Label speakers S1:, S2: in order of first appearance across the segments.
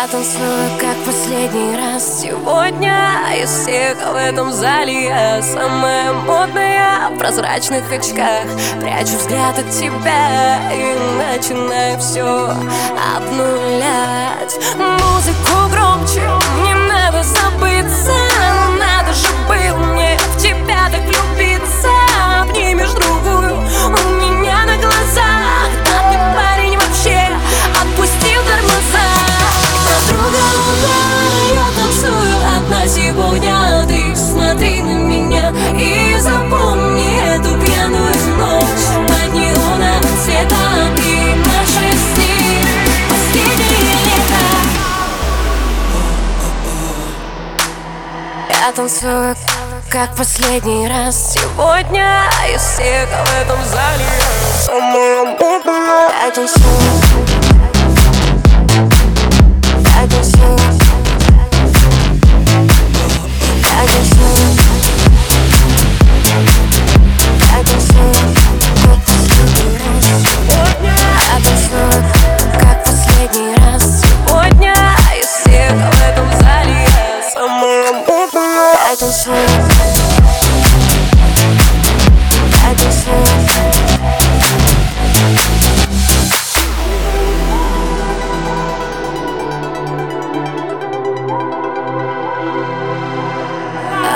S1: Я танцую, как последний раз Сегодня. Из всех в этом зале Я самая модная. В прозрачных очках Прячу взгляд от тебя и начинаю все обнулять. Музыку громче, Я танцую, как последний раз. Сегодня из всех в этом зале. Я танцую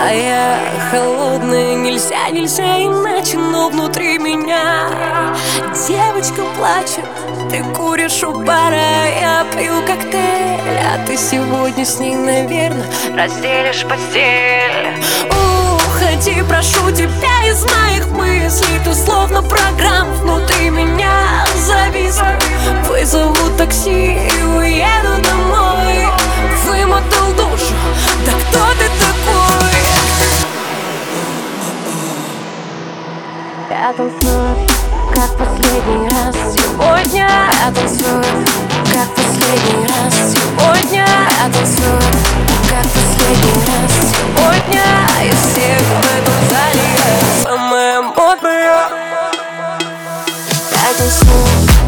S1: А я холодная, нельзя, нельзя иначе, но внутри меня Девочка плачет, ты куришь у бара, я пью коктейль А ты сегодня с ней, наверное, разделишь постель. Уходи, прошу тебя из моих мыслей Ты словно программ внутри меня зависла Я танцую, как последний раз. Сегодня Я танцую, как последний раз. Сегодня Я танцую, как последний раз. Сегодня И все в этом зале Самая модная. Я танцую